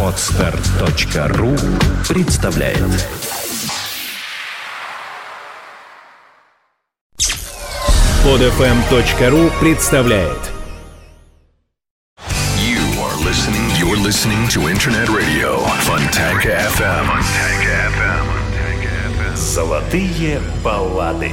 Отстар.ру представляет Подфм.ру представляет You are listening. You're listening to Internet Radio Fontanka FM. Fontanka FM. Золотые баллады.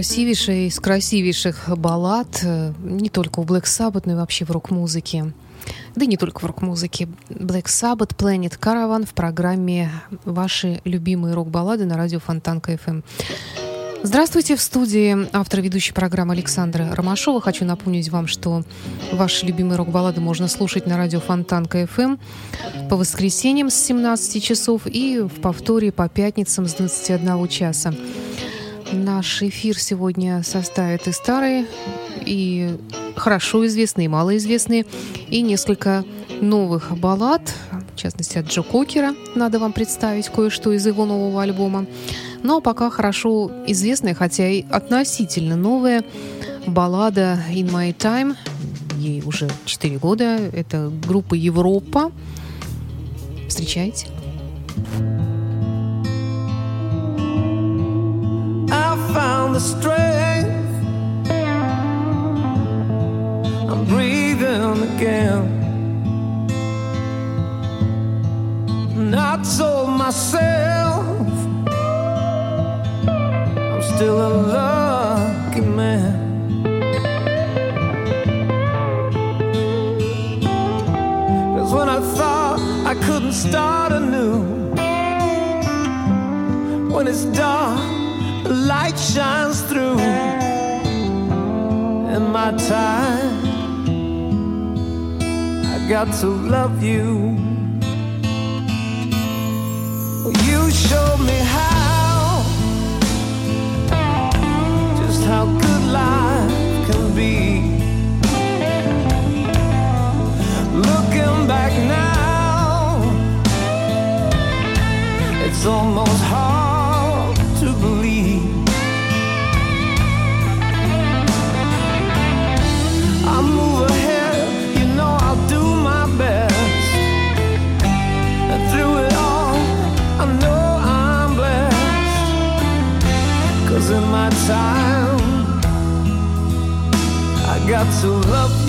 Красивейшая из красивейших баллад, э, не только у Black Sabbath, но и вообще в рок-музыке. Да и не только в рок-музыке. Black Sabbath, Planet Caravan в программе «Ваши любимые рок-баллады» на радио Фонтанка FM. Здравствуйте, в студии автор ведущей программы Александра Ромашова. Хочу напомнить вам, что ваши любимые рок-баллады можно слушать на радио Фонтан КФМ по воскресеньям с 17 часов и в повторе по пятницам с 21 часа. Наш эфир сегодня составит и старые, и хорошо известные, и малоизвестные, и несколько новых баллад, в частности от Джо Кокера. Надо вам представить кое-что из его нового альбома но пока хорошо известная, хотя и относительно новая баллада «In My Time». Ей уже 4 года. Это группа «Европа». Встречайте. I found the strength. I'm breathing again. Not so myself. I'm still a lucky man. Cause when I thought I couldn't start anew, when it's dark, light shines through. In my time, I got to love you. You showed me how. Just how good life can be. Looking back now, it's almost hard time, got to love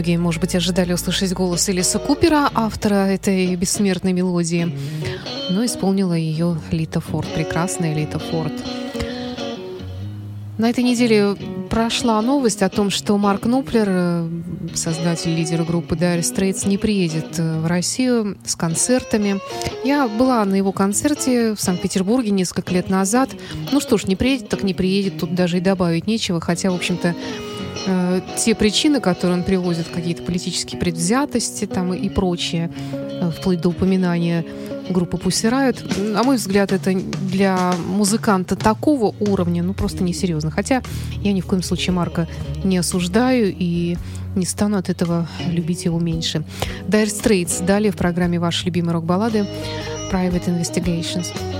Многие, может быть, ожидали услышать голос Элиса Купера, автора этой бессмертной мелодии. Но исполнила ее Лита Форд, прекрасная Лита Форд. На этой неделе прошла новость о том, что Марк Нуплер, э, создатель, лидер группы Dire Straits, не приедет э, в Россию с концертами. Я была на его концерте в Санкт-Петербурге несколько лет назад. Ну что ж, не приедет, так не приедет, тут даже и добавить нечего, хотя, в общем-то, э, те причины, которые он приводит, какие-то политические предвзятости там и прочее, э, вплоть до упоминания группы Pussy на мой взгляд, это для музыканта такого уровня, ну, просто несерьезно. Хотя я ни в коем случае Марка не осуждаю и не стану от этого любить его меньше. Dire Straits далее в программе ваши любимые рок-баллады Private Investigations.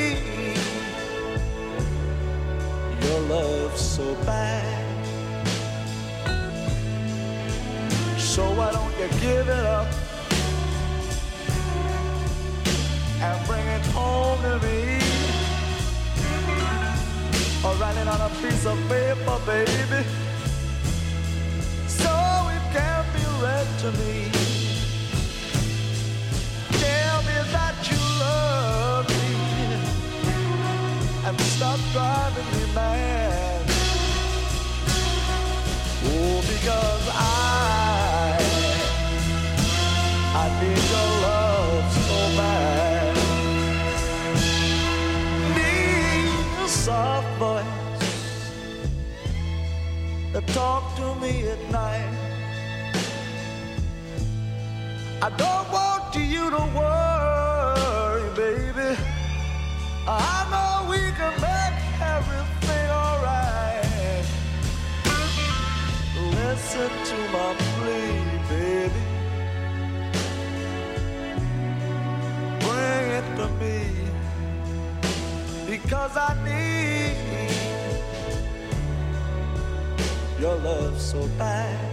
love so bad. So why don't you give it up and bring it home to me? Or write it on a piece of paper, baby, so it can be read to me. Stop driving me mad. Oh, because I, I need your love so bad. Need a soft voice to talk to me at night. I don't want you to worry, because I need your love so bad.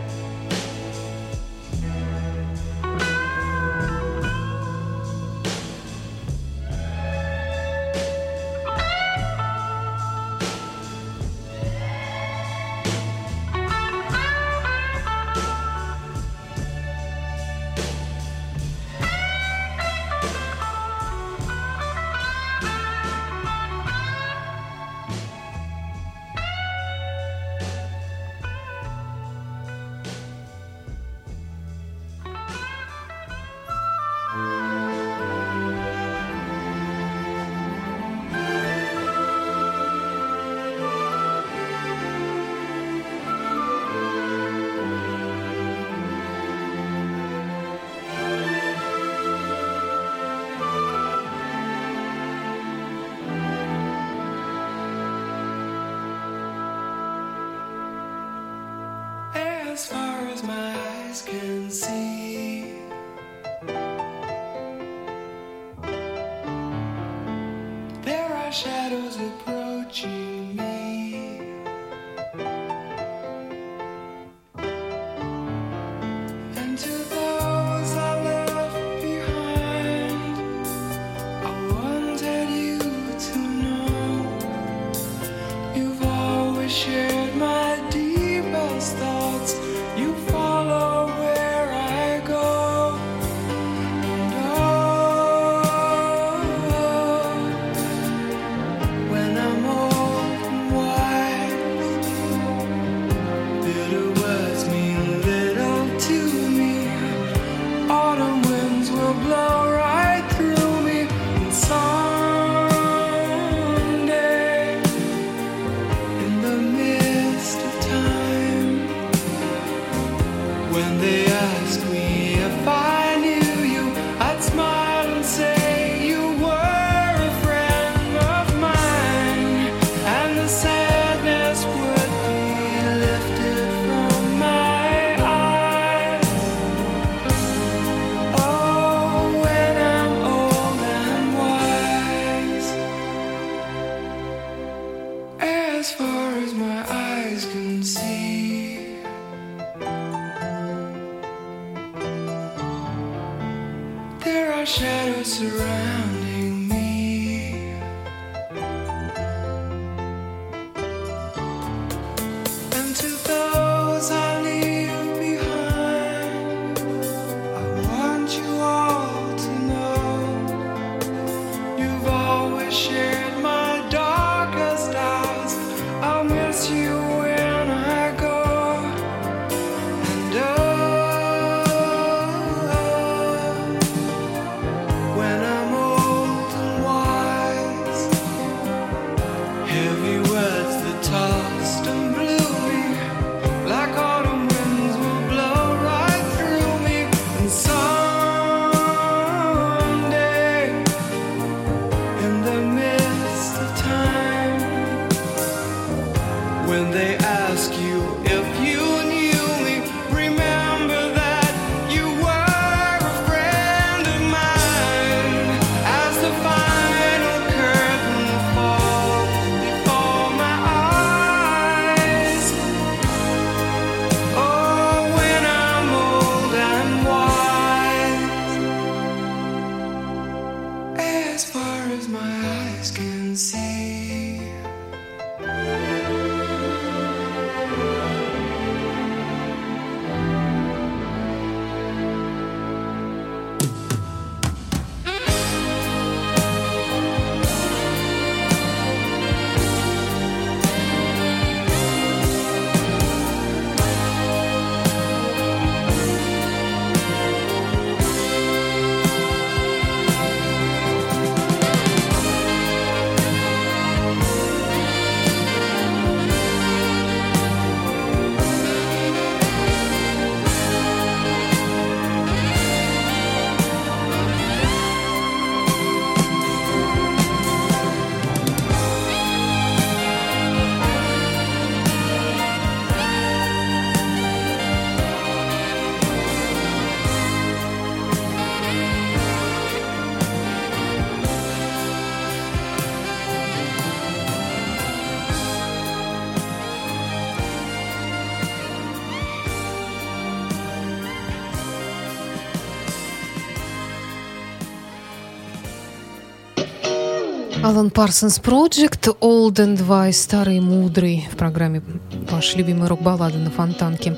Алан Парсонс Project, Old and Wise, старый и мудрый в программе «Ваши любимые рок-баллады на Фонтанке».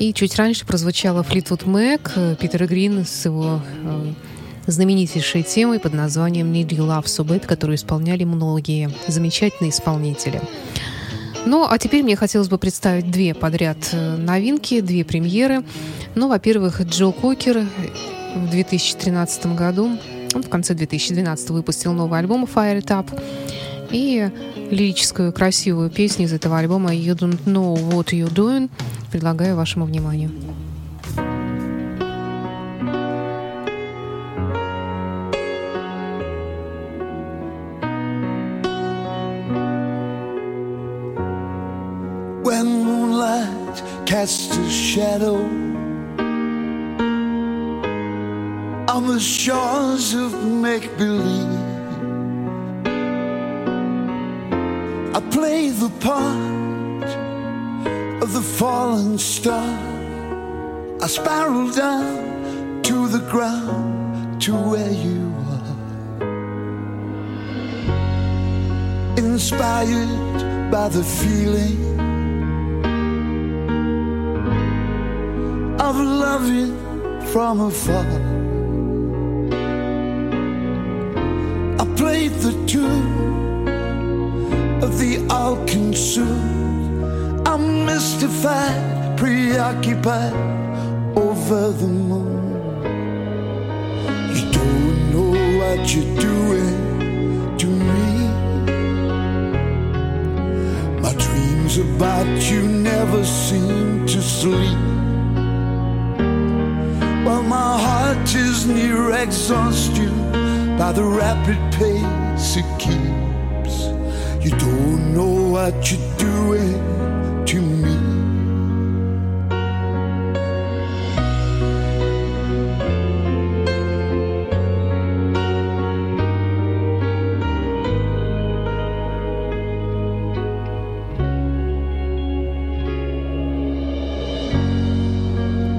И чуть раньше прозвучала Флитвуд Мэк, э, Питера Грин с его э, знаменитейшей темой под названием «Need You Love So Bad», которую исполняли многие замечательные исполнители. Ну, а теперь мне хотелось бы представить две подряд э, новинки, две премьеры. Ну, во-первых, Джо Кокер в 2013 году, он в конце 2012 выпустил новый альбом Fire It Up и лирическую красивую песню из этого альбома You Don't Know What You're Doing предлагаю вашему вниманию. Of make believe. I play the part of the fallen star. I spiral down to the ground to where you are. Inspired by the feeling of loving from afar. Played the tune of the all consumed. I'm mystified, preoccupied over the moon. You don't know what you're doing to me. My dreams about you never seem to sleep. While my heart is near exhaustion by the rapid pace it keeps. You don't know what you're doing to me.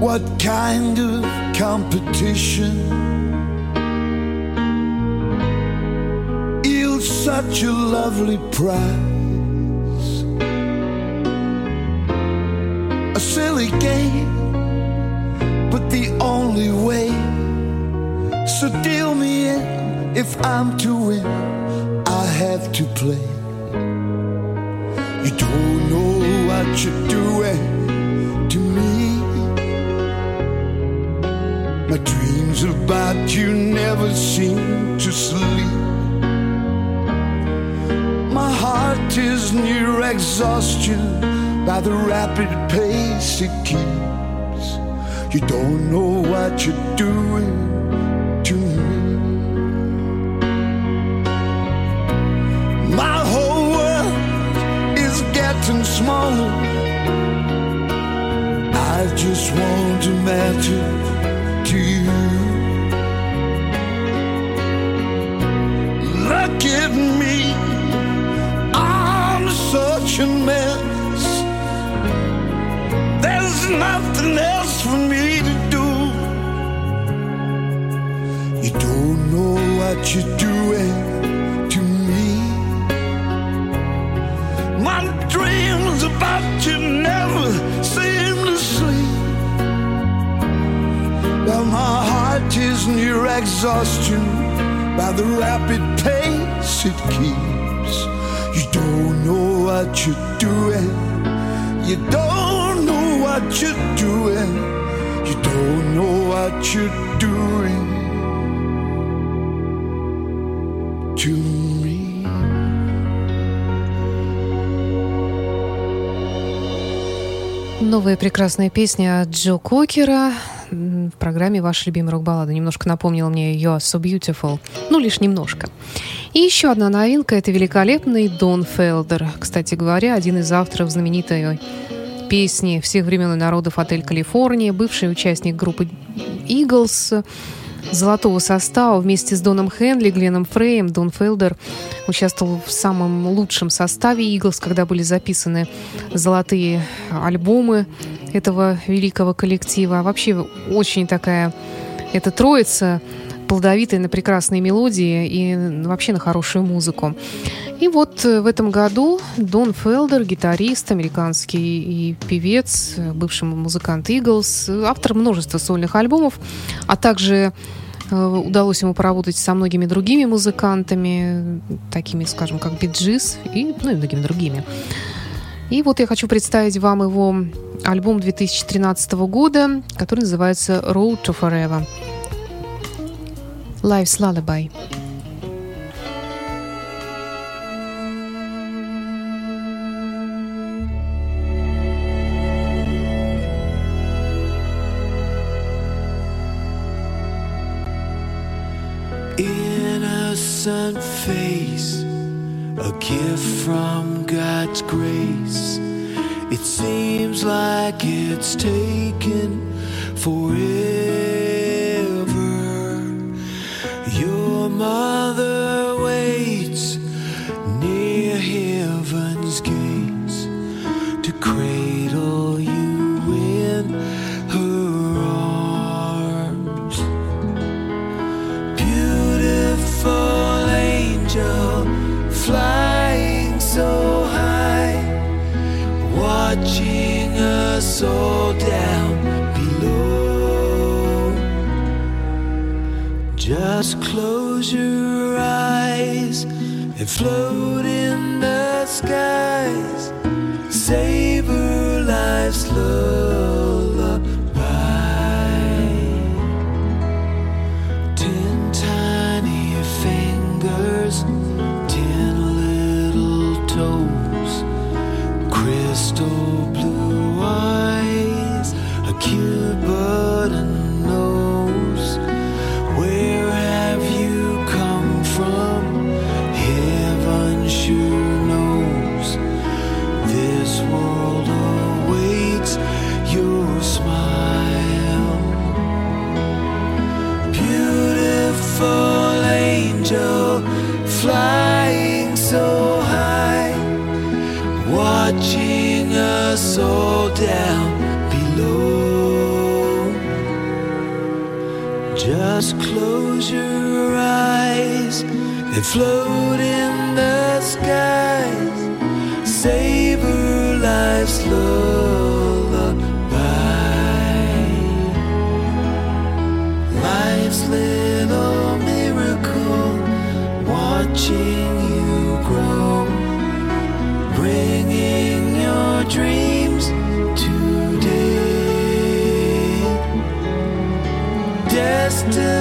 What kind of competition? Such a lovely prize? A silly game, but the only way. So deal me in if I'm to win, I have to play. You don't know what you're doing to me. My dreams about you never seem to sleep. Is near exhaustion by the rapid pace it keeps. You don't know what you're doing to me. My whole world is getting smaller. I just want to matter exhaustion by the rapid pace it keeps. You don't know what you're doing. You don't know what you're doing. You don't know what you're doing to me. Новая прекрасная песня от Джо Кокера м, в программе «Ваша любимая рок-баллада». Немножко напомнила мне «You are so beautiful». Ну, лишь немножко. И еще одна новинка – это великолепный Дон Фелдер. Кстати говоря, один из авторов знаменитой песни всех времен и народов «Отель Калифорния», бывший участник группы «Иглс», золотого состава вместе с Доном Хенли, Гленном Фреем. Дон Фелдер участвовал в самом лучшем составе Иглс, когда были записаны золотые альбомы этого великого коллектива. Вообще очень такая эта троица плодовитая на прекрасные мелодии и вообще на хорошую музыку. И вот э, в этом году Дон Фелдер, гитарист, американский и певец, э, бывший музыкант Иглс, автор множества сольных альбомов, а также э, удалось ему поработать со многими другими музыкантами, такими, скажем, как Биджис и, ну, и многими другими. И вот я хочу представить вам его альбом 2013 года, который называется «Road to Forever». Life's Lullaby. Innocent face, a gift from God's grace. It seems like it's taken forever. Your mother waits near heaven's gates to cradle all down below. Just close your eyes and float in the skies. Savor life's lullaby. float in the skies, savor life's lullaby. Life's little miracle, watching you grow, bringing your dreams today. Destiny.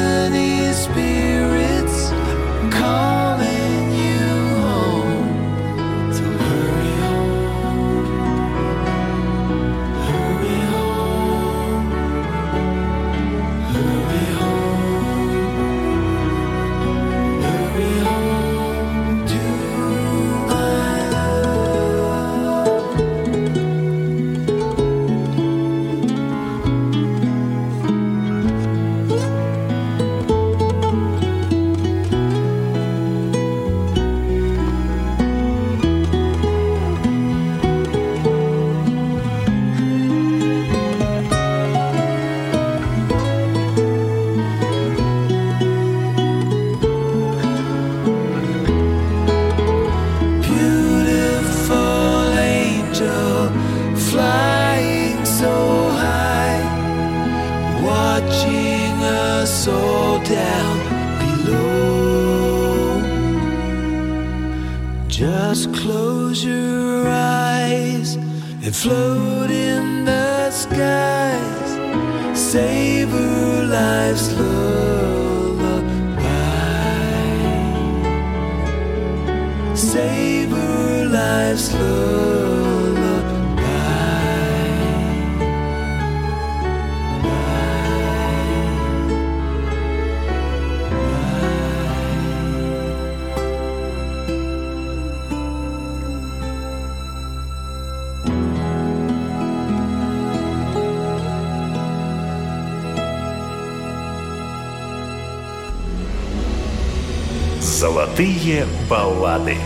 Золотые баллады.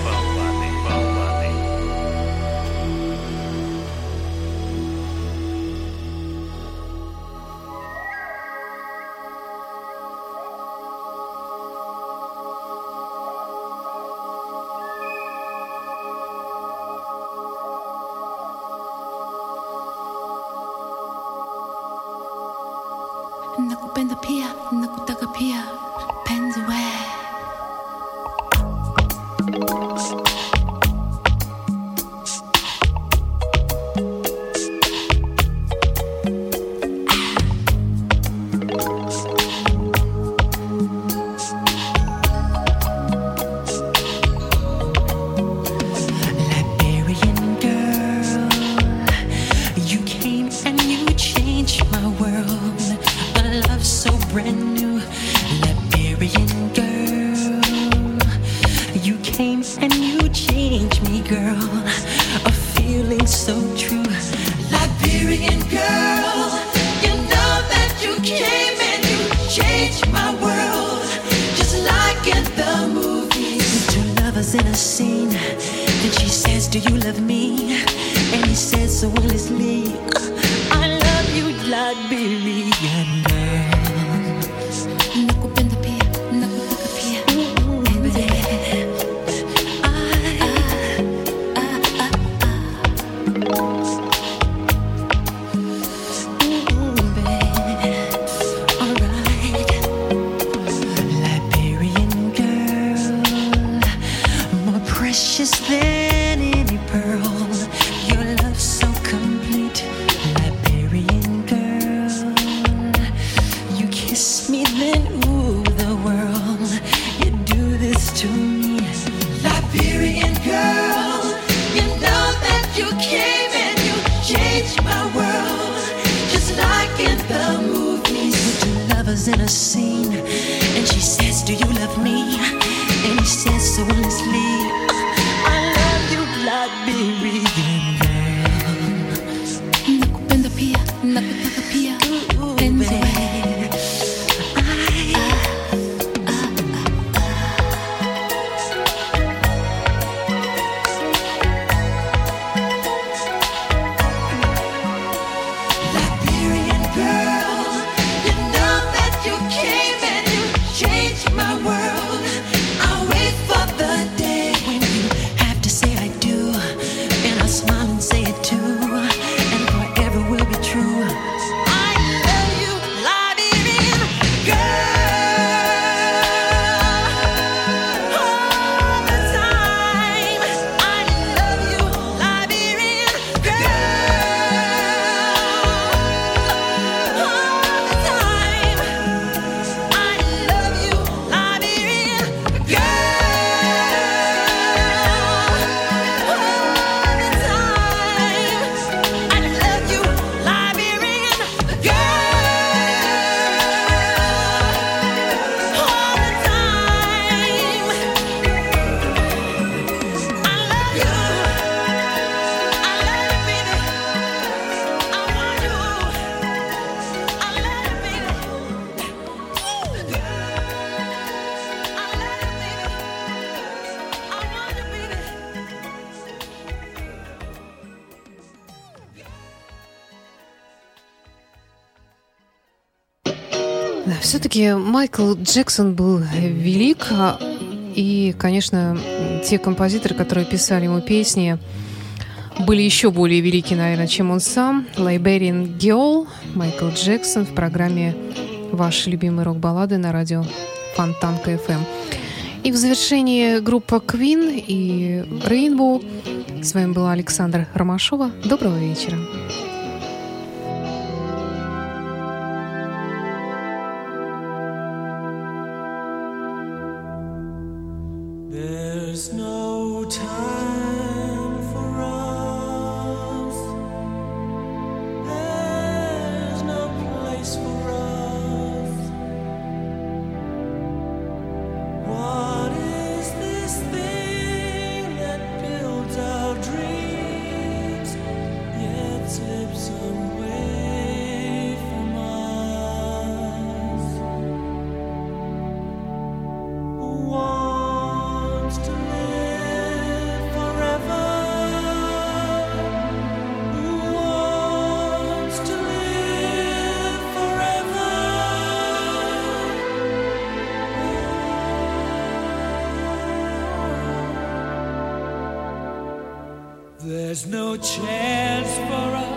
Records. Все-таки Майкл Джексон был велик, а, и, конечно, те композиторы, которые писали ему песни, были еще более велики, наверное, чем он сам. Liberian Girl, Майкл Джексон в программе «Ваши любимые рок-баллады» на радио Фонтанка FM. И в завершении группа Queen и Rainbow. С вами была Александра Ромашова. Доброго вечера. There's no chance for us.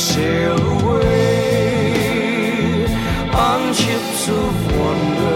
sail away on ships of wonder.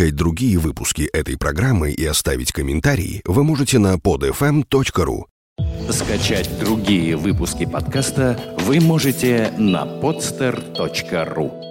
Скачать другие выпуски этой программы и оставить комментарии вы можете на podfm.ru. Скачать другие выпуски подкаста вы можете на podster.ru.